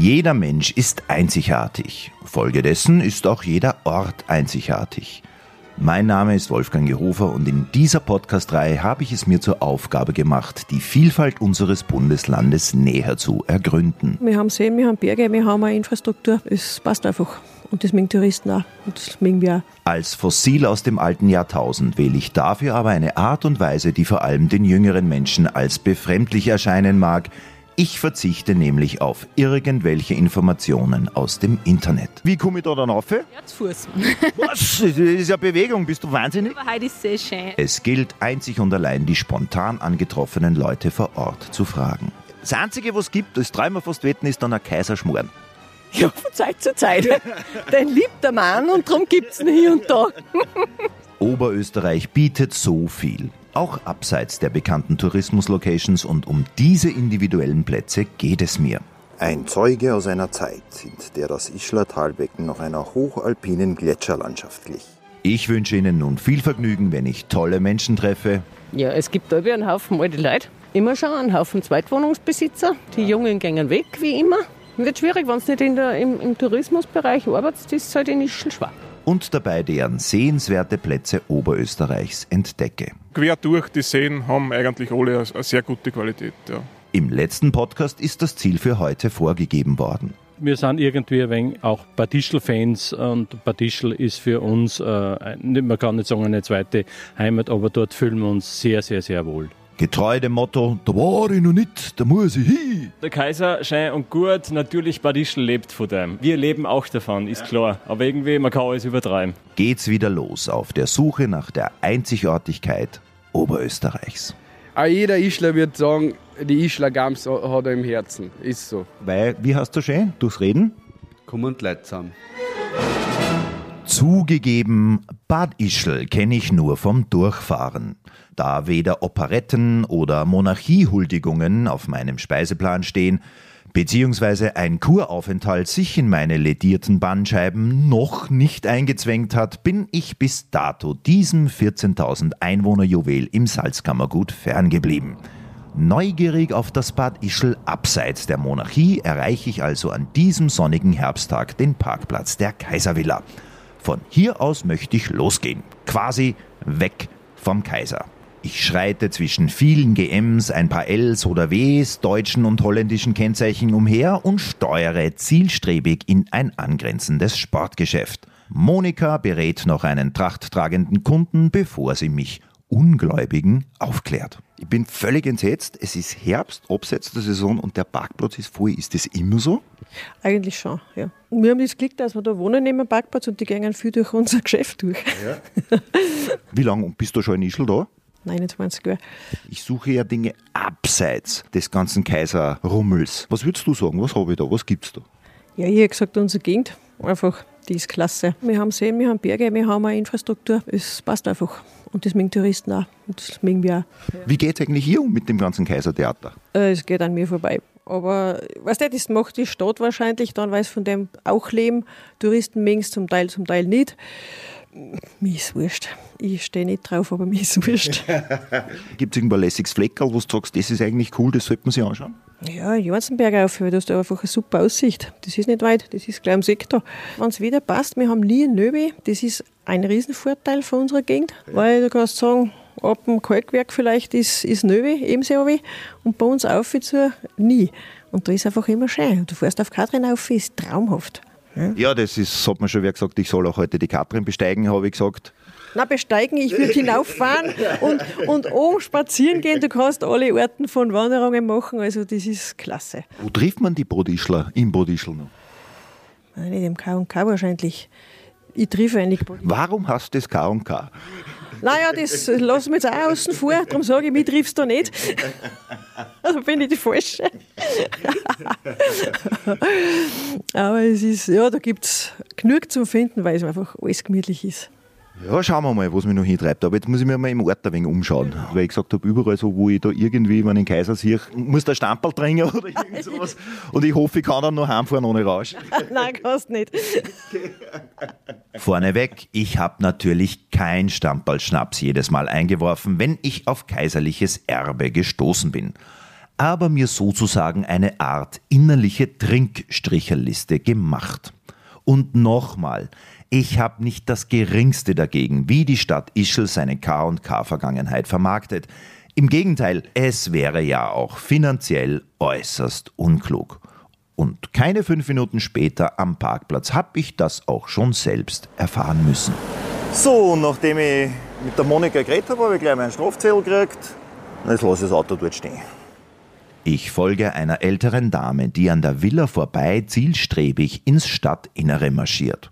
Jeder Mensch ist einzigartig. Folgedessen ist auch jeder Ort einzigartig. Mein Name ist Wolfgang Gehofer und in dieser Podcast-Reihe habe ich es mir zur Aufgabe gemacht, die Vielfalt unseres Bundeslandes näher zu ergründen. Wir haben Seen, wir haben Berge, wir haben eine Infrastruktur. Es passt einfach. Und das mögen Touristen auch. Und das mögen wir auch. Als Fossil aus dem alten Jahrtausend wähle ich dafür aber eine Art und Weise, die vor allem den jüngeren Menschen als befremdlich erscheinen mag. Ich verzichte nämlich auf irgendwelche Informationen aus dem Internet. Wie komme ich da dann rauf? Ja, zu Fuß. Was? Das ist ja Bewegung, bist du wahnsinnig? Aber heute ist es sehr schön. Es gilt einzig und allein, die spontan angetroffenen Leute vor Ort zu fragen. Das Einzige, was es gibt, das dreimal fast wetten, ist dann ein Kaiserschmoren. Ja, von Zeit zu Zeit. Den liebt der Mann und darum gibt es ihn hier und da. Oberösterreich bietet so viel. Auch abseits der bekannten Tourismuslocations und um diese individuellen Plätze geht es mir. Ein Zeuge aus einer Zeit, in der das Ischler Talbecken noch einer hochalpinen Gletscherlandschaft glich. Ich wünsche Ihnen nun viel Vergnügen, wenn ich tolle Menschen treffe. Ja, es gibt da wieder einen Haufen alte Leute. Immer schon einen Haufen Zweitwohnungsbesitzer. Die Jungen gehen weg, wie immer. Wird schwierig, wenn du nicht in der, im, im Tourismusbereich arbeitest, ist es halt in Ischl schwer. Und dabei deren sehenswerte Plätze Oberösterreichs entdecke. Quer durch die Seen haben eigentlich alle eine, sehr gute Qualität. Ja. Im letzten Podcast ist das Ziel für heute vorgegeben worden. Wir sind irgendwie ein wenig auch Badischl-Fans und Badischl ist für uns, äh, man kann nicht sagen eine zweite Heimat, aber dort fühlen wir uns sehr, sehr, sehr wohl. Getreu dem Motto, da war ich noch nicht, da muss ich hin. Der Kaiser schön und gut, natürlich Badischl lebt von dem. Wir leben auch davon, ist klar. Aber irgendwie, man kann alles übertreiben. Geht's wieder los auf der Suche nach der Einzigartigkeit Oberösterreichs. Auch jeder Ischler wird sagen, die Ischler Gams hat er im Herzen. Ist so. Weil, wie hast du schön, durchs Reden? Komm und Leute zusammen. Zugegeben, Bad Ischl kenne ich nur vom Durchfahren. Da weder Operetten oder Monarchiehuldigungen auf meinem Speiseplan stehen, beziehungsweise ein Kuraufenthalt sich in meine ledierten Bandscheiben noch nicht eingezwängt hat, bin ich bis dato diesem 14.000 Einwohner-Juwel im Salzkammergut ferngeblieben. Neugierig auf das Bad Ischl abseits der Monarchie erreiche ich also an diesem sonnigen Herbsttag den Parkplatz der Kaiservilla. Von hier aus möchte ich losgehen, quasi weg vom Kaiser. Ich schreite zwischen vielen GMs, ein paar Ls oder Ws, deutschen und holländischen Kennzeichen umher und steuere zielstrebig in ein angrenzendes Sportgeschäft. Monika berät noch einen trachttragenden Kunden, bevor sie mich Ungläubigen aufklärt. Ich bin völlig entsetzt. Es ist Herbst, abseits der Saison und der Parkplatz ist voll. Ist das immer so? Eigentlich schon, ja. Wir haben das Glück, dass wir da wohnen neben dem Parkplatz und die gehen viel durch unser Geschäft durch. Wie lange bist du schon in Ischl da? 29 Jahre. Ich suche ja Dinge abseits des ganzen Kaiserrummels. Was würdest du sagen? Was habe ich da? Was gibt's da? Ja, ich habe gesagt, unsere Gegend, einfach, die ist klasse. Wir haben Seen, wir haben Berge, wir haben eine Infrastruktur. Es passt einfach. Und das mögen Touristen auch. Und das mögen wir auch. Wie geht es eigentlich hier um mit dem ganzen Kaisertheater? Äh, Es geht an mir vorbei. Aber weißt du, das macht die Stadt wahrscheinlich dann, weil es von dem auch leben. Touristen mögen es zum Teil, zum Teil nicht. Mir ist wurscht. Ich stehe nicht drauf, aber mir ist wurscht. Gibt es irgendwo ein lässiges Fleckerl, wo du sagst, das ist eigentlich cool, das sollte man sich anschauen? Ja, Jansenberg auf, weil da hast du einfach eine super Aussicht. Das ist nicht weit, das ist gleich am Sektor. Wenn es wieder passt, wir haben nie Nöbe, das ist ein Riesenvorteil von unserer Gegend, weil du kannst sagen, ab dem Kalkwerk vielleicht ist, ist Nöbe, Ebensee und bei uns auf zu nie. Und da ist einfach immer schön. Du fährst auf Katrin auf, ist traumhaft. Ja, das ist, hat man schon wer gesagt, ich soll auch heute die Katrin besteigen, habe ich gesagt. Na, besteigen, ich würde hinauffahren und, und oben spazieren gehen. Du kannst alle Arten von Wanderungen machen, also das ist klasse. Wo trifft man die Bodischler im Bodischl noch? Nein, nicht im K&K wahrscheinlich. Ich triff eigentlich. Warum hast du das K&K? Naja, das lassen wir jetzt auch außen vor, darum sage ich, mich triffst du nicht. Also bin ich die Falsche. Aber es ist, ja, da gibt es genug zum Finden, weil es einfach alles gemütlich ist. Ja, schauen wir mal, was mich noch hintreibt. Aber jetzt muss ich mir mal im Ort ein wenig umschauen. Weil ich gesagt habe, überall so, wo ich da irgendwie, wenn ich den Kaiser sehe, muss der Stamperl trinken oder irgend sowas. Und ich hoffe, ich kann dann noch heimfahren ohne Rausch. Nein, kannst nicht. Vorneweg, ich habe natürlich kein Stamperl-Schnaps jedes Mal eingeworfen, wenn ich auf kaiserliches Erbe gestoßen bin. aber mir sozusagen eine Art innerliche Trinkstricherliste gemacht. Und nochmal, ich habe nicht das geringste dagegen, wie die Stadt Ischl seine K&K-Vergangenheit vermarktet. Im Gegenteil, es wäre ja auch finanziell äußerst unklug. Und keine fünf Minuten später am Parkplatz habe ich das auch schon selbst erfahren müssen. So, nachdem ich mit der Monika geredet habe, habe ich gleich meinen Strafzettel gekriegt. Jetzt lasse ich das Auto dort stehen. Ich folge einer älteren Dame, die an der Villa vorbei zielstrebig ins Stadtinnere marschiert.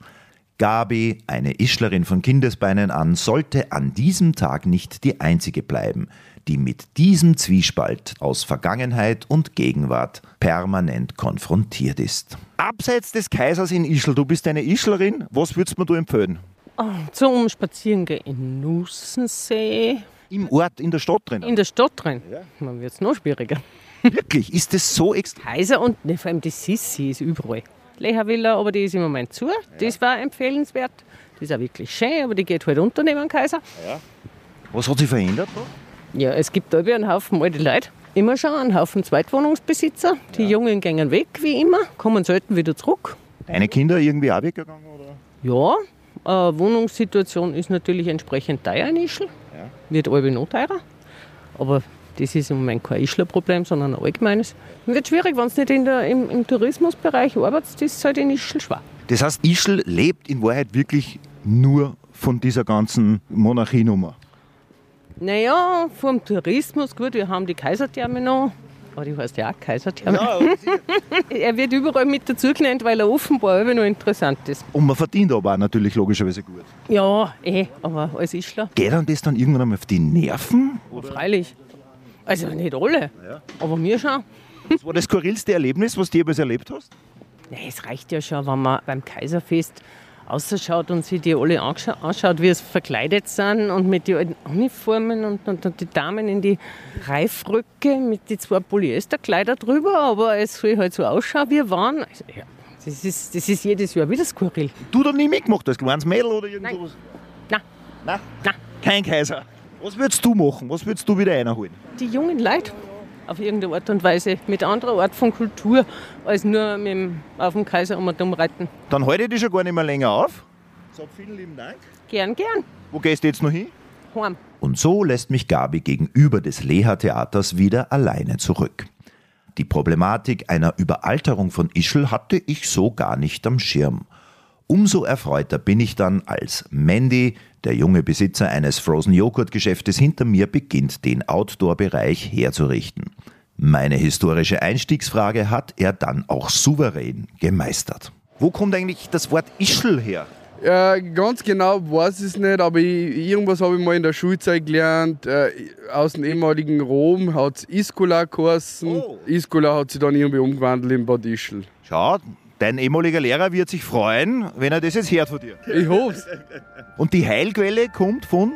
Gabi, eine Ischlerin von Kindesbeinen an, sollte an diesem Tag nicht die einzige bleiben, die mit diesem Zwiespalt aus Vergangenheit und Gegenwart permanent konfrontiert ist. Abseits des Kaisers in Ischl, du bist eine Ischlerin, was würdest du mir empfehlen? Oh, zum Spazierengehen in Nussensee. Im Ort, in der Stadt drin? In der Stadt drin. Ja. Dann wird es noch schwieriger. Wirklich? Ist das so extrem? Kaiser und ne, vor allem die Sissi ist überall. Leha Villa, aber die ist im Moment zu. Ja. Das war empfehlenswert. Die ist auch wirklich schön, aber die geht halt unter neben Kaiser. Ja. Was hat sich verändert? Ja, es gibt da einen Haufen alte Leute. Immer schon einen Haufen Zweitwohnungsbesitzer. Die ja. Jungen gehen weg, wie immer, kommen selten wieder zurück. Deine Kinder irgendwie auch weggegangen? Oder? Ja, äh, Wohnungssituation ist natürlich entsprechend teuer in Ischl. Ja. Wird alle noch teurer. Aber das ist im Moment kein Ischler-Problem, sondern ein allgemeines. Wird schwierig, wenn es nicht in der, im, im Tourismusbereich arbeitet, das ist halt in Ischl schwer. Das heißt, Ischl lebt in Wahrheit wirklich nur von dieser ganzen Monarchienummer? Naja, vom Tourismus, gut, wir haben die Kaisertherme noch. Aber die heißt ja auch Kaisertherme. Ja, er wird überall mit dazu genannt, weil er offenbar immer noch interessant ist. Und man verdient aber auch natürlich logischerweise gut. Ja, eh, aber als Ischler. Geht dann das dann irgendwann einmal auf die Nerven? Oder? Freilich. Also nicht alle, ja. aber mir schon. Was war das skurrilste Erlebnis, was du jemals erlebt hast? Nee, es reicht ja schon, wenn man beim Kaiserfest ausschaut und sich die alle anschaut, wie es verkleidet sind und mit den Uniformen und, und, und, die Damen in die Reifröcke mit den zwei Polyesterkleider drüber, aber es soll halt so ausschauen, wie wir waren. Also, ja, das, ist, das ist jedes Jahr wieder skurril. Du da nie mitgemacht, als kleines Mädel oder irgendwas? Nein. Nein? Nein. Kein Kaiser. Was würdest du machen? Was würdest du wieder einholen? Die jungen Leute auf irgendeine Art und Weise mit anderer Art von Kultur als nur mit dem, auf dem Kaiser um und reiten. Dann halte ich dich schon gar nicht mehr länger auf. Sag vielen lieben Dank. Gern, gern. Wo gehst du jetzt noch hin? Heim. Und so lässt mich Gabi gegenüber des Leha-Theaters wieder alleine zurück. Die Problematik einer Überalterung von Ischl hatte ich so gar nicht am Schirm. Umso erfreuter bin ich dann, als Mandy, der junge Besitzer eines Frozen Joghurt Geschäftes hinter mir, beginnt, den Outdoor-Bereich herzurichten. Meine historische Einstiegsfrage hat er dann auch souverän gemeistert. Wo kommt eigentlich das Wort Ischl her? Ja, ganz genau weiß ich es nicht, aber ich, irgendwas habe ich mal in der Schulzeit gelernt. Äh, aus dem ehemaligen Rom hat es Iskola geheißen. Oh. Iskola hat sich dann irgendwie umgewandelt in Bad Ischl. Schau, Dein ehemaliger Lehrer wird sich freuen, wenn er das jetzt hört von dir. Ich hoffe Und die Heilquelle kommt von?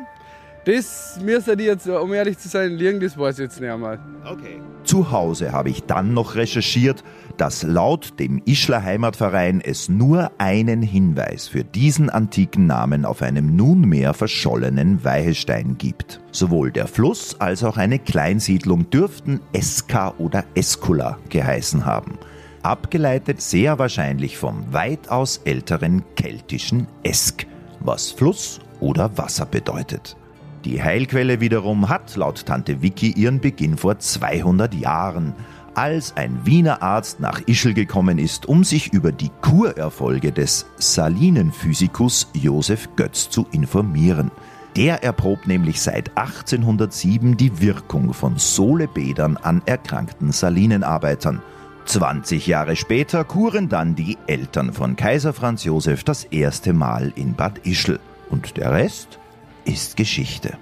Das müsste ich jetzt, um ehrlich zu sein, liegen, das weiß ich jetzt nicht einmal. Okay. Zu Hause habe ich dann noch recherchiert, dass laut dem Ischler Heimatverein es nur einen Hinweis für diesen antiken Namen auf einem nunmehr verschollenen Weihestein gibt. Sowohl der Fluss als auch eine Kleinsiedlung dürften Eska oder Eskula geheißen haben abgeleitet sehr wahrscheinlich vom weitaus älteren keltischen Esk, was Fluss oder Wasser bedeutet. Die Heilquelle wiederum hat laut Tante Vicky ihren Beginn vor 200 Jahren, als ein Wiener Arzt nach Ischl gekommen ist, um sich über die Kurerfolge des Salinenphysikus Josef Götz zu informieren. Der erprobt nämlich seit 1807 die Wirkung von Sohlebädern an erkrankten Salinenarbeitern 20 Jahre später kuren dann die Eltern von Kaiser Franz Josef das erste Mal in Bad Ischl. Und der Rest ist Geschichte.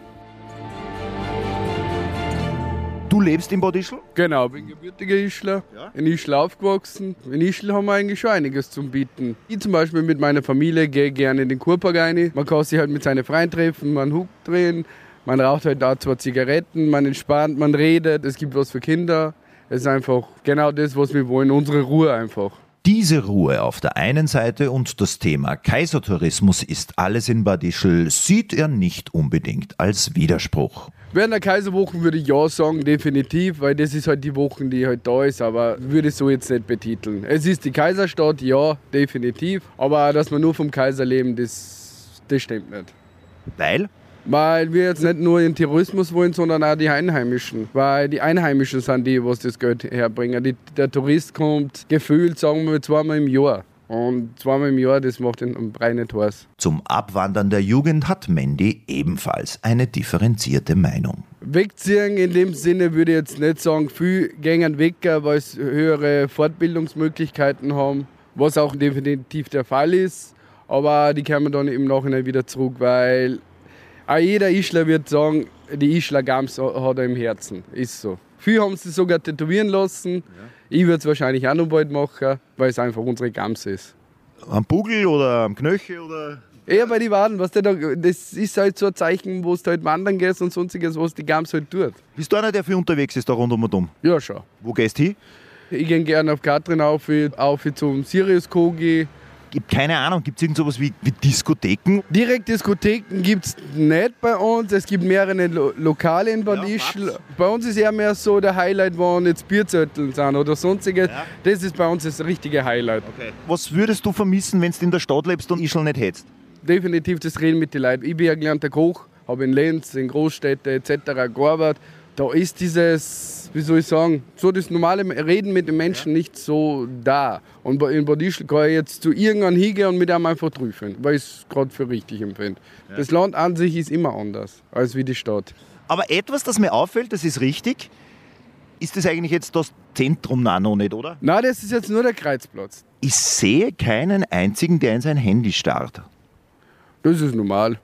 Du lebst in Bad Ischl? Genau, bin gebürtiger Ischler, ja? in Ischl aufgewachsen. In Ischl haben wir eigentlich schon einiges zum Bieten. Ich zum Beispiel mit meiner Familie gehe gerne in den Kurpark rein. Man kann sich halt mit seinen Freunden treffen, man Huck drehen, man raucht halt da zwei Zigaretten, man entspannt, man redet, es gibt was für Kinder. Es ist einfach genau das, was wir wollen, unsere Ruhe einfach. Diese Ruhe auf der einen Seite und das Thema Kaisertourismus ist alles in Bad Ischl sieht er nicht unbedingt als Widerspruch. Während der Kaiserwochen würde ich ja sagen, definitiv, weil das ist halt die Wochen, die halt da ist, aber würde ich so jetzt nicht betiteln. Es ist die Kaiserstadt, ja, definitiv, aber dass wir nur vom Kaiser leben, das, das stimmt nicht. Weil? Weil wir jetzt nicht nur den Tourismus wollen, sondern auch die Einheimischen. Weil die Einheimischen sind die, was das Geld herbringen. Die, der Tourist kommt gefühlt, sagen wir, zweimal im Jahr. Und zweimal im Jahr, das macht den Brei nicht heiß. Zum Abwandern der Jugend hat Mandy ebenfalls eine differenzierte Meinung. Wegziehen in dem Sinne würde ich jetzt nicht sagen, viel gängen weg, weil sie höhere Fortbildungsmöglichkeiten haben, was auch definitiv der Fall ist. Aber die kommen dann im Nachhinein wieder zurück, weil auch jeder Ischler wird sagen, die Ischler Gams hat er im Herzen. Ist so. Viele haben sie sogar tätowieren lassen. Ja. Ich würde es wahrscheinlich auch noch bald machen, weil es einfach unsere Gams ist. Am Bugel oder am Knöchel oder? Eher bei den Waden, was das ist halt so ein Zeichen, wo du halt wandern gehst und sonstiges, was die Gams halt tut. Bist du einer, der viel unterwegs ist da rund um und um? Ja, schon. Wo gehst du hin? Ich gehe gerne auf Katrin auf, auf zum Sirius Kogi, gibt keine Ahnung, gibt es irgend sowas wie, wie Diskotheken? Direkt Diskotheken gibt es nicht bei uns. Es gibt mehrere Lo Lokale in Bad Ischl. bei uns ist eher mehr so der Highlight, wo jetzt Bierzettel sind oder sonstiges. Ja. Das ist bei uns das richtige Highlight. Okay. Was würdest du vermissen, wenn du in der Stadt lebst und Ischl nicht hättest? Definitiv das Reden mit den Leuten. Ich bin ja gelernter Koch, habe in Lenz, in Großstädten etc. gearbeitet. Da ist dieses wie soll ich sagen, so das normale Reden mit den Menschen nicht so da. Und in Badischl kann ich jetzt zu irgendeinem hingehen und mit einem einfach trüffeln, weil ich es gerade für richtig empfinde. Ja. Das Land an sich ist immer anders als wie die Stadt. Aber etwas, das mir auffällt, das ist richtig, ist das eigentlich jetzt das Zentrum noch nicht, oder? Nein, das ist jetzt nur der Kreuzplatz. Ich sehe keinen einzigen, der in sein Handy starrt. Das ist normal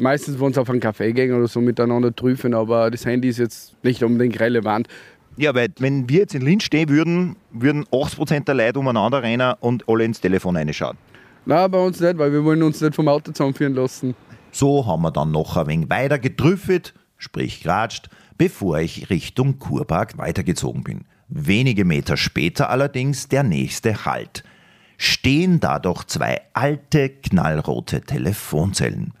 meistens wollen sie auf einen Kaffee gehen oder so miteinander trüfen, aber das Handy ist jetzt nicht unbedingt relevant. Ja, weil wenn wir jetzt in Linz stehen würden, würden 80% der Leute umeinander rennen und alle ins Telefon reinschauen. Nein, bei uns nicht, weil wir wollen uns nicht vom Auto zusammenführen lassen. So haben wir dann noch ein wenig weiter getrüffelt, sprich geratscht, bevor ich Richtung Kurpark weitergezogen bin. Wenige Meter später allerdings der nächste Halt – stehen da doch zwei alte, knallrote Telefonzellen.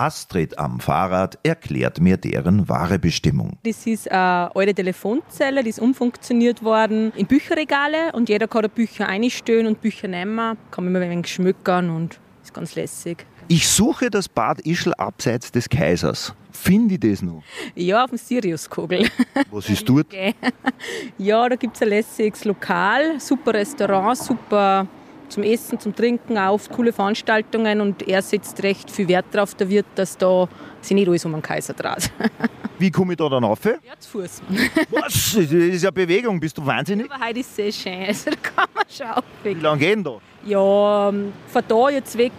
Astrid am Fahrrad erklärt mir deren wahre Bestimmung. Das ist eine alte Telefonzelle, die ist umfunktioniert worden in Bücherregale und jeder kann da Bücher einstellen und Bücher nehmen. Kann man immer ein wenig schmückern und ist ganz lässig. Ich suche das Bad Ischl abseits des Kaisers. Finde ich das noch? Ja, auf dem Siriuskogel. Was ist dort? Ja, da gibt es ein lässiges Lokal, super Restaurant, super zum Essen, zum Trinken, auf coole Veranstaltungen und er setzt recht viel Wert darauf, der Wirt, dass da sich nicht alles um den Kaiser dreht. Wie komme ich da dann rauf? Ja, zu Fuß. Was? Das ist ja Bewegung, bist du wahnsinnig? Aber heute ist es sehr schön, also da kann man schon aufweg. Wie lange geht denn da? Ja, ähm, von da jetzt weg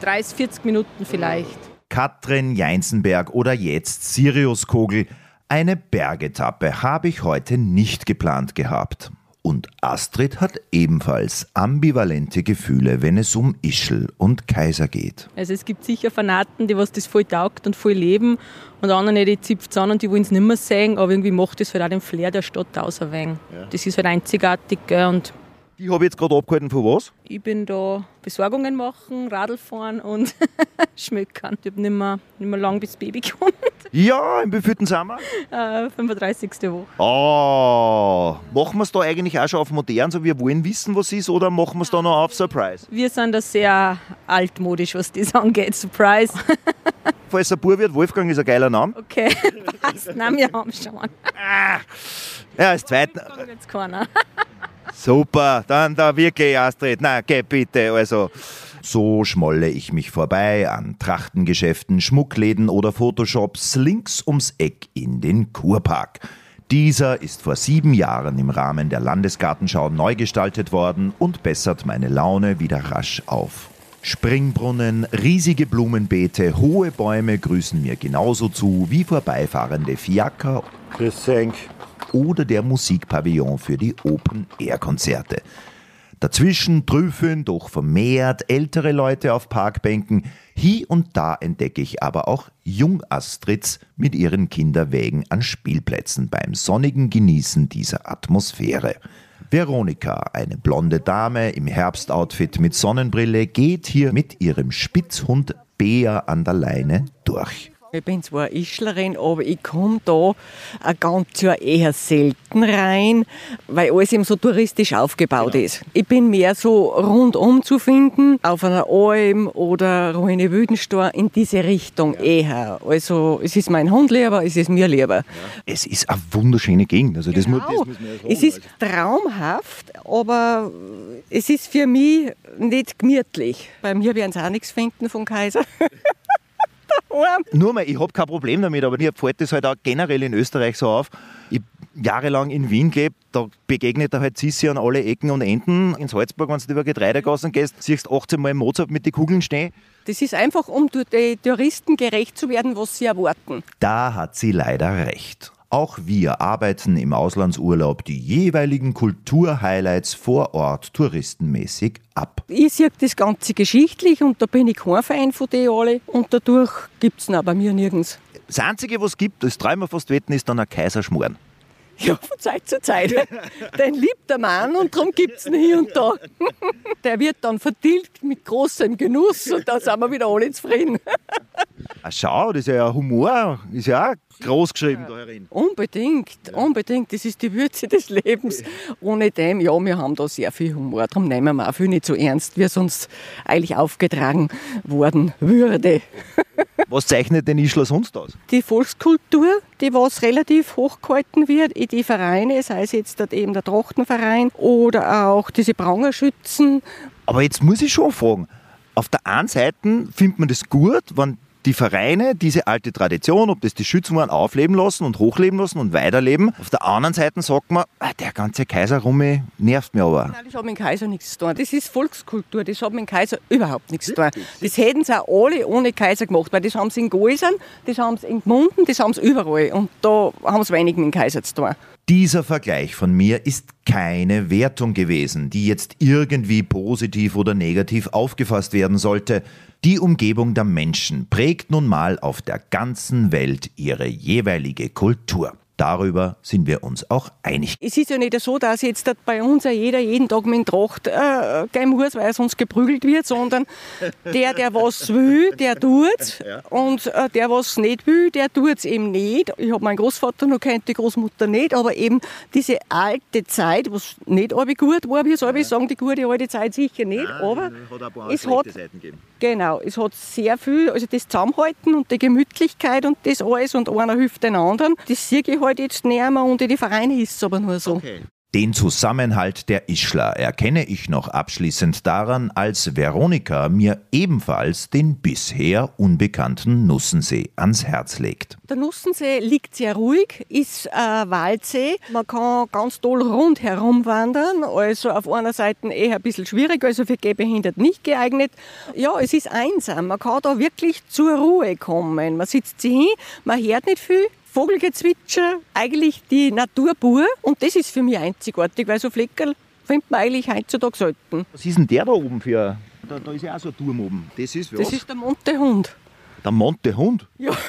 30, 40 Minuten vielleicht. Katrin Jeinsenberg oder jetzt Sirius Kogel. Eine Bergetappe habe ich heute nicht geplant gehabt. Und Astrid hat ebenfalls ambivalente Gefühle, wenn es um Ischl und Kaiser geht. Also es gibt sicher Fanaten, die was das voll taugt und voll leben und andere, die zipft es an und die wollen es nicht mehr sehen, aber irgendwie macht das halt auch den Flair der Stadt aus ein wenig. Ja. Das ist halt einzigartig und die habe ich jetzt gerade abgehalten von was? Ich bin da Besorgungen machen, Radl fahren und schmökern. Ich habe nicht mehr, nicht mehr lang bis Baby kommt. Ja, im wievielten sind wir? Äh, 35. Woche. Oh, machen wir es da eigentlich auch schon auf modern, so wir wollen wissen, was ist, oder machen wir es da noch auf Surprise? Wir sind da sehr altmodisch, was das angeht. Surprise. Falls ein Bub wird, Wolfgang ist ein geiler Name. Okay, passt. Nein, wir haben schon. Ah. Ja, als zweiten. Jetzt keiner. Super, dann da wirklich, Astrid. Na, geh bitte. Also, so schmolle ich mich vorbei an Trachtengeschäften, Schmuckläden oder Photoshops links ums Eck in den Kurpark. Dieser ist vor sieben Jahren im Rahmen der Landesgartenschau neu gestaltet worden und bessert meine Laune wieder rasch auf. Springbrunnen, riesige Blumenbeete, hohe Bäume grüßen mir genauso zu wie vorbeifahrende Fiaker. Grüß oder der Musikpavillon für die Open-Air-Konzerte. Dazwischen trüffeln doch vermehrt ältere Leute auf Parkbänken. Hier und da entdecke ich aber auch Jungastrids mit ihren Kinderwägen an Spielplätzen beim sonnigen Genießen dieser Atmosphäre. Veronika, eine blonde Dame im Herbstoutfit mit Sonnenbrille, geht hier mit ihrem Spitzhund Bea an der Leine durch. Ich bin zwar Ischlerin, aber ich komme da ein ganz eher selten rein, weil alles eben so touristisch aufgebaut genau. ist. Ich bin mehr so rundum zu finden, auf einer Alm oder Ruine Wüdenstor, in diese Richtung ja. eher. Also es ist mein Hund lieber, es ist mir lieber. Ja. Es ist eine wunderschöne Gegend. Also das genau. muss, das muss man ja sagen, es ist traumhaft, aber es ist für mich nicht gemütlich. Bei mir werden sie auch nichts finden vom Kaiser. Nur mal, ich habe kein Problem damit, aber mir fällt das halt auch generell in Österreich so auf. Ich jahrelang in Wien gelebt, da begegnet er halt Sissi an alle Ecken und Enden. In Salzburg, wenn du über Getreidegassen gehst, siehst du 18 Mal Mozart mit den Kugeln stehen. Das ist einfach, um den Touristen gerecht zu werden, was sie erwarten. Da hat sie leider recht. Auch wir arbeiten im Auslandsurlaub die jeweiligen Kulturhighlights vor Ort touristenmäßig ab. Ich sehe das Ganze geschichtlich und da bin ich kein Fan von denen alle und dadurch gibt es bei mir nirgends. Das Einzige, was es gibt, das dreimal fast wetten, ist dann ein Kaiserschmoren. Ja, von Zeit zu Zeit. Den liebt der Mann und darum gibt es ihn hier und da. Der wird dann vertilgt mit großem Genuss und dann sind wir wieder alle zufrieden. Ach, schau, das ist ja Humor, ist ja auch groß geschrieben da herin. Unbedingt, ja. unbedingt. Das ist die Würze des Lebens. Ohne dem, ja, wir haben da sehr viel Humor. Darum nehmen wir auch viel nicht so ernst, wie es uns eigentlich aufgetragen worden würde. Was zeichnet denn Ischler sonst aus? Die Volkskultur, die was relativ hochgehalten wird in die Vereine, sei es jetzt eben der Trachtenverein oder auch diese Prangerschützen. Aber jetzt muss ich schon fragen, auf der einen Seite findet man das gut, wenn die Vereine diese alte Tradition, ob das die Schützen waren, aufleben lassen und hochleben lassen und weiterleben. Auf der anderen Seite sagt man, ah, der ganze Kaiserrumme nervt mir aber. Nein, das hat mit dem Kaiser nichts zu tun. Das ist Volkskultur, das hat mit dem Kaiser überhaupt nichts zu tun. Das hätten sie auch alle ohne Kaiser gemacht, weil das haben sie in Gäusern, das haben sie in Gmunden, das haben sie überall. Und da haben sie wenig mit dem Kaiser zu tun. Dieser Vergleich von mir ist keine Wertung gewesen, die jetzt irgendwie positiv oder negativ aufgefasst werden sollte. Die Umgebung der Menschen prägt nun mal auf der ganzen Welt ihre jeweilige Kultur. Darüber sind wir uns auch einig. Es ist ja nicht so, dass jetzt bei uns jeder jeden Tag mit dem Tracht äh, gehen muss, weil er sonst geprügelt wird, sondern der, der was will, der tut und äh, der, was nicht will, der tut es eben nicht. Ich habe meinen Großvater noch kennt, die Großmutter nicht, aber eben diese alte Zeit, was nicht alle gut war, wie soll ich sagen, die gute alte Zeit sicher nicht, Nein, aber hat es hat, genau, es hat sehr viel, also das Zusammenhalten und die Gemütlichkeit und das alles und einer hilft den anderen, das sehe ich halt jetzt näher und in die Vereine ist es aber nur so. Okay. Den Zusammenhalt der Ischler erkenne ich noch abschließend daran, als Veronika mir ebenfalls den bisher unbekannten Nussensee ans Herz legt. Der Nussensee liegt sehr ruhig, ist ein Waldsee. Man kann ganz toll rundherum wandern, also auf einer Seite eher ein bisschen schwierig, also für Gehbehinderte nicht geeignet. Ja, es ist einsam, man kann da wirklich zur Ruhe kommen. Man sitzt sich hin, man hört nicht viel, Vogelgezwitscher, eigentlich die Natur pur. Und das ist für mich einzigartig, weil so Fleckerl findet man eigentlich heutzutage selten. Was ist denn der da oben für? Da, da ist ja auch so ein Turm oben. Das ist was? Das ist der Montehund. Der Montehund? Ja.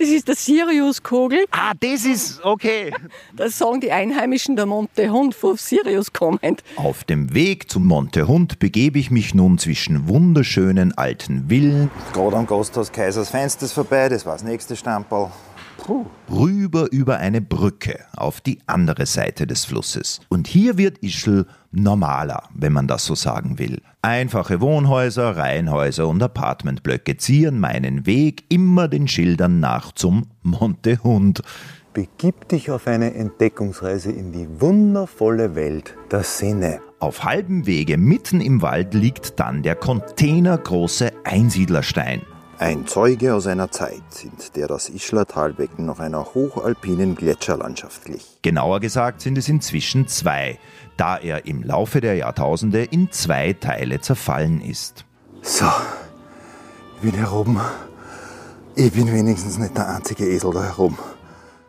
Das ist der Siriuskogel. Ah, das ist okay. Das sagen die Einheimischen der Montehund von Sirius kommend. Auf dem Weg zum Montehund begebe ich mich nun zwischen wunderschönen alten Villen. Gerade am Gasthaus Kaisers Feinstes vorbei, das war das nächste Stammball. Rüber über eine Brücke auf die andere Seite des Flusses. Und hier wird Ischl normaler, wenn man das so sagen will. Einfache Wohnhäuser, Reihenhäuser und Apartmentblöcke ziehen meinen Weg immer den Schildern nach zum Monte Hund. Begib dich auf eine Entdeckungsreise in die wundervolle Welt der Sinne. Auf halbem Wege mitten im Wald liegt dann der containergroße Einsiedlerstein. Ein Zeuge aus einer Zeit, in der das Ischler Talbecken noch einer hochalpinen Gletscherlandschaft glich. Genauer gesagt sind es inzwischen zwei, da er im Laufe der Jahrtausende in zwei Teile zerfallen ist. So, ich bin hier oben. Ich bin wenigstens nicht der einzige Esel da herum.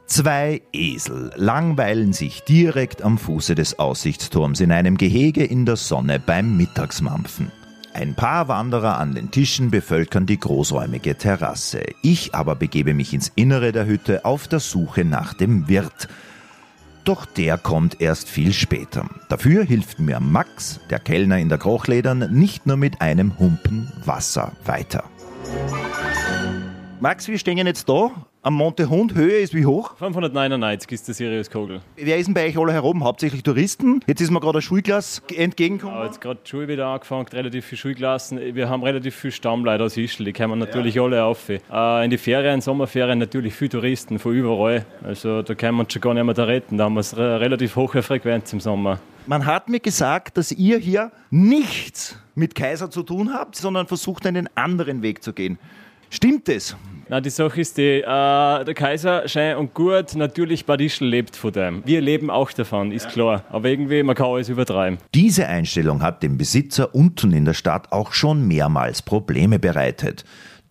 Zwei Esel langweilen sich direkt am Fuße des Aussichtsturms in einem Gehege in der Sonne beim Mittagsmampfen. Ein paar Wanderer an den Tischen bevölkern die großräumige Terrasse. Ich aber begebe mich ins Innere der Hütte auf der Suche nach dem Wirt. Doch der kommt erst viel später. Dafür hilft mir Max, der Kellner in der Krochledern, nicht nur mit einem Humpen Wasser weiter. Max, wir stehen jetzt da am Monte Hund. Höhe ist wie hoch? 599 ist der Sirius Kogel. Wer ist denn bei euch alle herum? Hauptsächlich Touristen. Jetzt ist mir gerade ein Schulklass entgegengekommen. Ja, jetzt gerade die Schule wieder angefangen, relativ viele Schulklassen. Wir haben relativ viele Stammleute aus Ischl, die kommen natürlich ja. alle auf. Äh, in die Ferien, Sommerferien natürlich viele Touristen von überall. Also da können wir uns schon gar nicht mehr da retten. Da haben wir eine relativ hohe Frequenz im Sommer. Man hat mir gesagt, dass ihr hier nichts mit Kaiser zu tun habt, sondern versucht einen anderen Weg zu gehen. Stimmt es? Na, die Sache ist die, äh, der Kaiser schön und gut, natürlich Bad Ischl lebt von dem. Wir leben auch davon, ist klar. Aber irgendwie, man kann alles übertreiben. Diese Einstellung hat dem Besitzer unten in der Stadt auch schon mehrmals Probleme bereitet.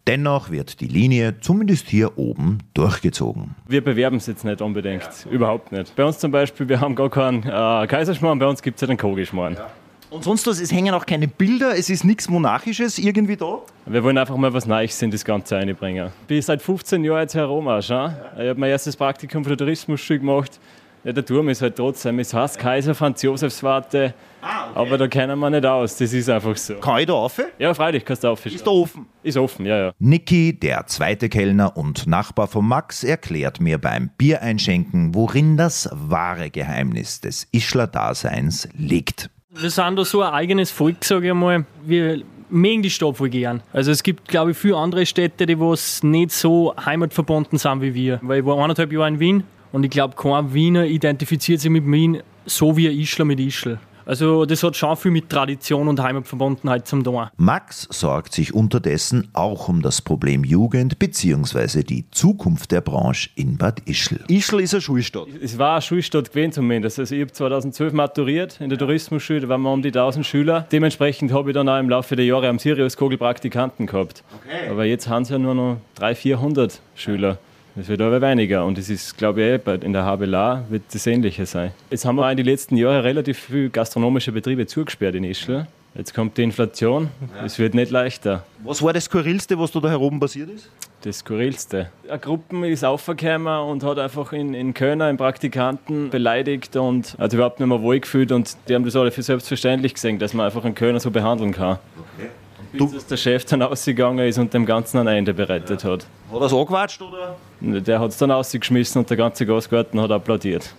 Dennoch wird die Linie, zumindest hier oben, durchgezogen. Wir bewerben es jetzt nicht unbedingt, ja. überhaupt nicht. Bei uns zum Beispiel, wir haben gar keinen äh, Kaiserschmarrn, bei uns gibt es ja den Kogischmarrn. Ja. Und sonst was, es hängen auch keine Bilder, es ist nichts Monarchisches irgendwie da? Wir wollen einfach mal was Neues in das Ganze einbringen. Ich bin seit 15 Jahren jetzt herum auch schon. Ich habe mein erstes Praktikum für den Tourismusschule gemacht. Ja, der Turm ist halt trotzdem, es heißt Kaiser Franz Josefs Warte, ah, okay. aber da kennen wir nicht aus, das ist einfach so. Kann ich da rauf? Ja, freilich kannst du rauf. Ist da offen? Ist offen, ja, ja. Niki, der zweite Kellner und Nachbar von Max, erklärt mir beim Biereinschenken, worin das wahre Geheimnis des Ischler-Daseins liegt. Wir sind da so ein eigenes Volk, sage ich mal. Wir mögen die Stadt voll gern. Also es gibt, glaube ich, viele andere Städte, die was nicht so heimatverbunden sind wie wir. Weil ich war eineinhalb Jahre in Wien und ich glaube, kein Wiener identifiziert sich mit Wien so wie ein Ischler mit Ischl. Also das hat schon viel mit Tradition und Heimatverbundenheit zum tun. Max sorgt sich unterdessen auch um das Problem Jugend bzw. die Zukunft der Branche in Bad Ischl. Ischl ist eine Schulstadt. Es war eine Schulstadt gewesen zumindest. Also ich habe 2012 maturiert in der Tourismusschule, da waren wir um die 1000 Schüler. Dementsprechend habe ich dann auch im Laufe der Jahre am Sirius Kogel Praktikanten gehabt. Okay. Aber jetzt haben sie ja nur noch 300, 400 Schüler. Es wird aber weniger und es ist, glaube ich, in der HBLA wird das Ähnliche sein. Jetzt haben wir in den letzten Jahren relativ viele gastronomische Betriebe zugesperrt in Ischl. Jetzt kommt die Inflation, es wird nicht leichter. Was war das Skurrilste, was da, da herum passiert ist? Das Skurrilste. Eine Gruppe ist aufgekommen und hat einfach in, in Köln einen Praktikanten beleidigt und hat überhaupt nicht mehr wohlgefühlt und die haben das alle für selbstverständlich gesehen, dass man einfach einen Kölner so behandeln kann. Okay. Bis dass der Chef dann ausgegangen ist und dem Ganzen ein Ende bereitet hat. Hat er es angewatscht oder? Der hat es dann ausgeschmissen und der ganze Gasgarten hat applaudiert.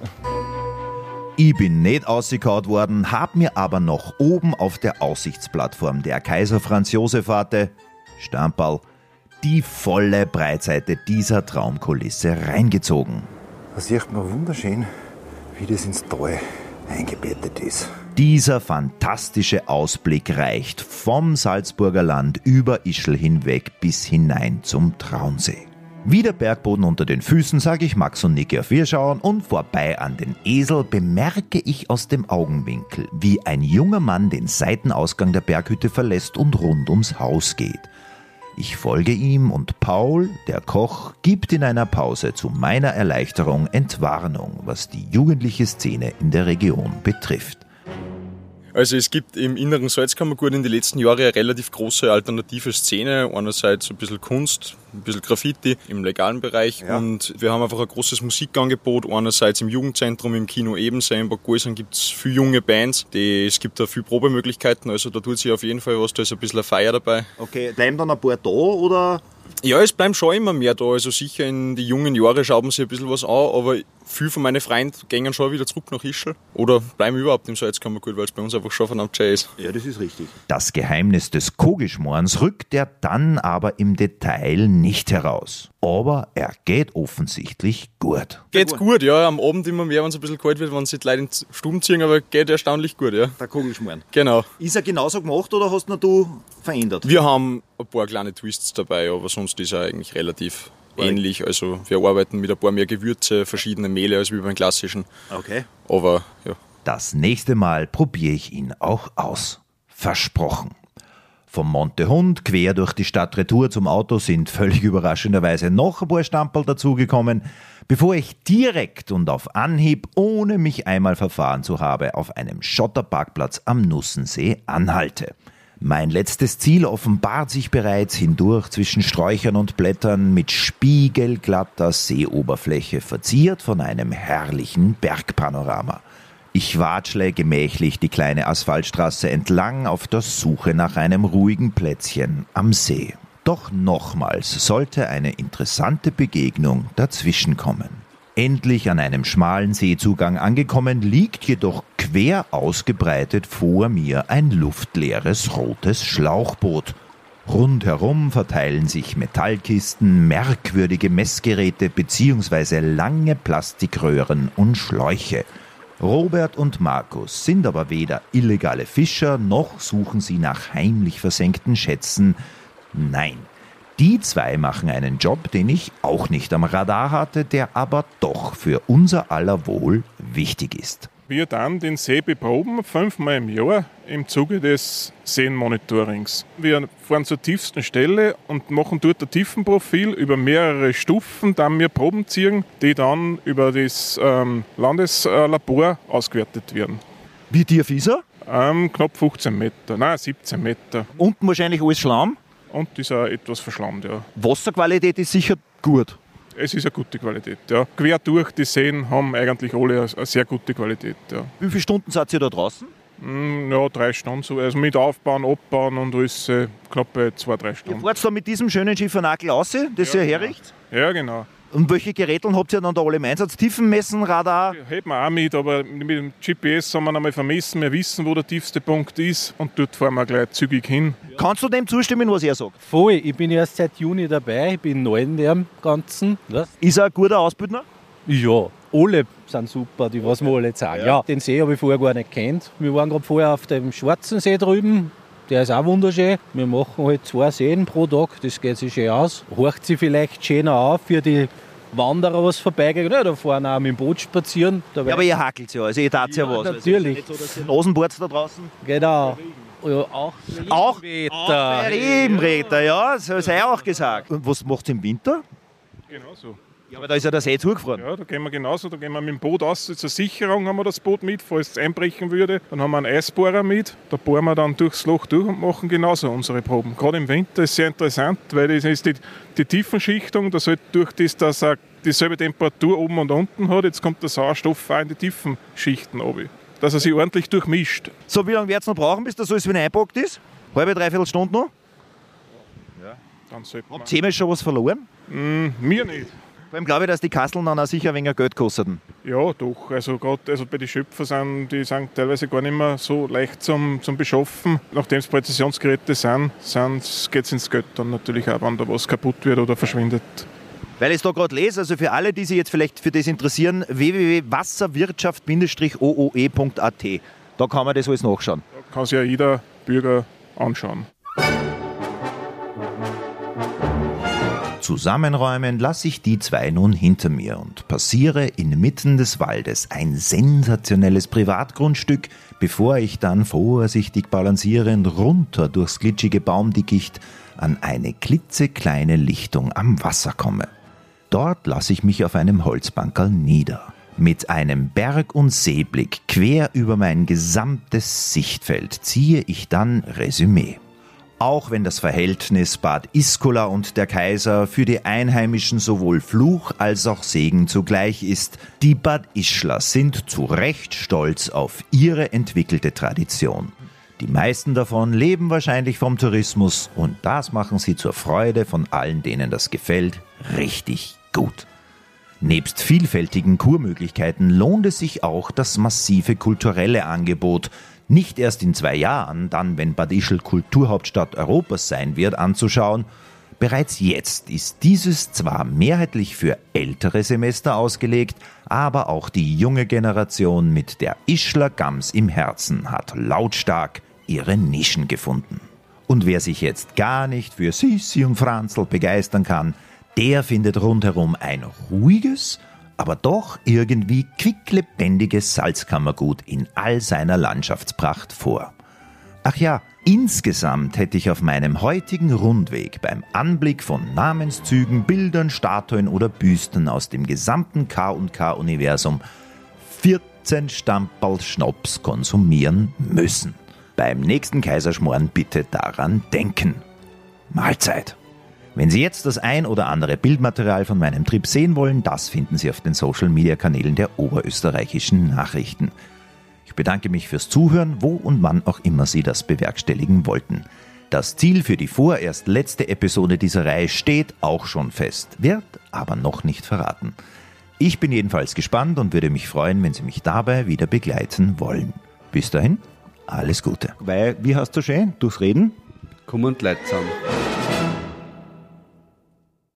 Ich bin nicht ausgekaut worden, hab mir aber noch oben auf der Aussichtsplattform der Kaiser Franz Josef Warte, Stamperl, die volle Breitseite dieser Traumkulisse reingezogen. Da sieht man wunderschön, wie das ins Tal eingebettet ist. Dieser fantastische Ausblick reicht vom Salzburger Land über Ischl hinweg bis hinein zum Traunsee. Wie der Bergboden unter den Füßen sage ich Max und Niki auf Wirschauen und vorbei an den Esel bemerke ich aus dem Augenwinkel, wie ein junger Mann den Seitenausgang der Berghütte verlässt und rund ums Haus geht. Ich folge ihm und Paul, der Koch, gibt in einer Pause zu meiner Erleichterung Entwarnung, was die jugendliche Szene in der Region betrifft. Also es gibt im inneren Salzkammergut in den letzten Jahren eine relativ große alternative Szene. Einerseits ein bisschen Kunst, ein bisschen Graffiti im legalen Bereich ja. und wir haben einfach ein großes Musikangebot. Einerseits im Jugendzentrum, im Kino Ebensee, in Bad Gäusern gibt es viele junge Bands. Die, es gibt da viele Probemöglichkeiten, also da tut sich auf jeden Fall was, da ist ein bisschen eine Feier dabei. Okay, bleiben dann ein paar da oder ja, es bleiben schon immer mehr da. Also sicher in die jungen Jahre schaut man sich ein bisschen was an, aber viele von meinen Freunden gehen schon wieder zurück nach Ischl oder bleiben überhaupt im Salzkammergut, weil es bei uns einfach schon verdammt schön ist. Ja, das ist richtig. Das Geheimnis des Kogischmorns rückt er dann aber im Detail nicht heraus. Aber er geht offensichtlich gut. Geht gut, ja. Am Abend immer mehr, wenn es ein bisschen kalt wird, wenn sich die Leute in Stuben ziehen, aber geht erstaunlich gut, ja. Der Kogischmorn. Genau. Ist er genauso gemacht oder hast du verändert? Wir haben ein paar kleine Twists dabei, aber sonst ist er eigentlich relativ ähnlich. Also wir arbeiten mit ein paar mehr Gewürze, verschiedene Mehle als wie beim klassischen. Okay. Aber ja. Das nächste Mal probiere ich ihn auch aus. Versprochen. Vom Monte Hund quer durch die Stadt Retour zum Auto sind völlig überraschenderweise noch ein paar Stamperl dazugekommen, bevor ich direkt und auf Anhieb, ohne mich einmal verfahren zu haben, auf einem Schotterparkplatz am Nussensee anhalte. Mein letztes Ziel offenbart sich bereits hindurch zwischen Sträuchern und Blättern mit spiegelglatter Seeoberfläche, verziert von einem herrlichen Bergpanorama. Ich watschle gemächlich die kleine Asphaltstraße entlang auf der Suche nach einem ruhigen Plätzchen am See. Doch nochmals sollte eine interessante Begegnung dazwischenkommen. Endlich an einem schmalen Seezugang angekommen, liegt jedoch quer ausgebreitet vor mir ein luftleeres rotes Schlauchboot. Rundherum verteilen sich Metallkisten, merkwürdige Messgeräte bzw. lange Plastikröhren und Schläuche. Robert und Markus sind aber weder illegale Fischer noch suchen sie nach heimlich versenkten Schätzen. Nein, die zwei machen einen Job, den ich auch nicht am Radar hatte, der aber doch für unser aller Wohl wichtig ist. Wir dann den See beproben, fünfmal im Jahr im Zuge des Seenmonitorings. Wir fahren zur tiefsten Stelle und machen dort ein Tiefenprofil über mehrere Stufen, dann wir Proben ziehen, die dann über das ähm, Landeslabor ausgewertet werden. Wie tief ist er? Ähm, knapp 15 Meter, nein 17 Meter. Unten wahrscheinlich alles Schlamm? Und ist auch etwas verschlammt, ja. Wasserqualität ist sicher gut. Es ist eine gute Qualität, ja. Quer durch die Seen haben eigentlich alle eine sehr gute Qualität, ja. Wie viele Stunden seid ihr da draußen? Mm, Ja, drei Stunden so. Also mit Aufbauen, Abbauen und alles äh, knappe zwei, drei Ihr Stunden. fahrt da mit diesem schönen Schiffernakel raus, das ihr herricht? Ja, genau. Und welche Geräte habt ihr dann da alle im Einsatz? Tiefenmessen, Radar? Hätten wir auch mit, aber mit dem GPS haben wir einmal vermessen. Wir wissen, wo der tiefste Punkt ist und dort fahren wir gleich zügig hin. Kannst du dem zustimmen, was er sagt? Voll, ich bin erst seit Juni dabei, ich bin neu in dem Ganzen. Was? Ist er ein guter Ausbildner? Ja, alle sind super, die was wir alle sagen. Ja. den See habe ich vorher gar nicht kennt. Wir waren gerade vorher auf dem Schwarzen See drüben. Der ist auch wunderschön. Wir machen halt zwei Seen pro Tag, das geht sich schön aus. Horcht sich vielleicht schöner auf für die Wanderer, was vorbeigehen. Ja, da fahren auch mit dem Boot spazieren. Ja, aber ihr hackelt ja, also ihr tat ja, Ja, was. natürlich. Also, ist nicht so, Nasenboards da draußen. Genau. Ja, auch Auch, Regenwetter. auch Regenwetter, ja, das sei auch gesagt. Und was macht ihr im Winter? Genau so. Ja, aber da ist ja der See zugefroren. Ja, da gehen wir genauso. Da gehen wir mit dem Boot aus. Zur Sicherung haben wir das Boot mit, falls es einbrechen würde. Dann haben wir einen Eisbohrer mit. Da bohren wir dann durchs Loch durch und machen genauso unsere Proben. Gerade im Winter ist es sehr interessant, weil das ist die, die Tiefenschichtung. Das halt durch das, dass er dieselbe Temperatur oben und unten hat, jetzt kommt der Sauerstoff auch in die Tiefenschichten runter. Dass er sich ordentlich durchmischt. So, wie lange wird es noch brauchen, bis das alles wieder eingepackt ist? Halbe, dreiviertel Stunde noch? Dann sollte man. Habt ihr schon was verloren? Mm, mir nicht. Vor allem glaube ich, dass die Kasteln dann auch sicher ein wenig Geld kosteten. Ja, doch. Also gerade also bei den Schöpfern sind die sind teilweise gar nicht mehr so leicht zum, zum Beschaffen. Nachdem es Präzisionsgeräte sind, sind geht es ins Geld dann natürlich auch, wenn da was kaputt wird oder verschwindet. Weil ich es da gerade lese, also für alle, die sich jetzt vielleicht für das interessieren, www.wasserwirtschaft-ooe.at. Da kann man das alles nachschauen. Da kann sich ja jeder Bürger anschauen. Zusammenräumen lasse ich die zwei nun hinter mir und passiere inmitten des Waldes ein sensationelles Privatgrundstück, bevor ich dann vorsichtig balancierend runter durchs glitschige Baumdickicht an eine klitzekleine Lichtung am Wasser komme. Dort lasse ich mich auf einem Holzbankerl nieder. Mit einem Berg- und Seeblick quer über mein gesamtes Sichtfeld ziehe ich dann Resümee. Auch wenn das Verhältnis Bad Iskola und der Kaiser für die Einheimischen sowohl Fluch als auch Segen zugleich ist, die Bad Ischler sind zu Recht stolz auf ihre entwickelte Tradition. Die meisten davon leben wahrscheinlich vom Tourismus und das machen sie zur Freude von allen, denen das gefällt, richtig gut. Nebst vielfältigen Kurmöglichkeiten lohnt es sich auch das massive kulturelle Angebot, nicht erst in zwei Jahren, dann wenn Bad Ischl Kulturhauptstadt Europas sein wird, anzuschauen. Bereits jetzt ist dieses zwar mehrheitlich für ältere Semester ausgelegt, aber auch die junge Generation mit der Ischler Gams im Herzen hat lautstark ihre Nischen gefunden. Und wer sich jetzt gar nicht für Sissi und Franzl begeistern kann, der findet rundherum ein ruhiges, aber doch irgendwie quicklebendiges Salzkammergut in all seiner Landschaftspracht vor. Ach ja, insgesamt hätte ich auf meinem heutigen Rundweg beim Anblick von Namenszügen, Bildern, Statuen oder Büsten aus dem gesamten K&K-Universum 14 Stamperl Schnaps konsumieren müssen. Beim nächsten Kaiserschmoren bitte daran denken. Mahlzeit! Wenn Sie jetzt das ein oder andere Bildmaterial von meinem Trip sehen wollen, das finden Sie auf den Social-Media-Kanälen der oberösterreichischen Nachrichten. Ich bedanke mich fürs Zuhören, wo und wann auch immer Sie das bewerkstelligen wollten. Das Ziel für die vorerst letzte Episode dieser Reihe steht auch schon fest, wird aber noch nicht verraten. Ich bin jedenfalls gespannt und würde mich freuen, wenn Sie mich dabei wieder begleiten wollen. Bis dahin, alles Gute. Weil, wie hast du schön, durchs Reden? Komm und Leid zusammen.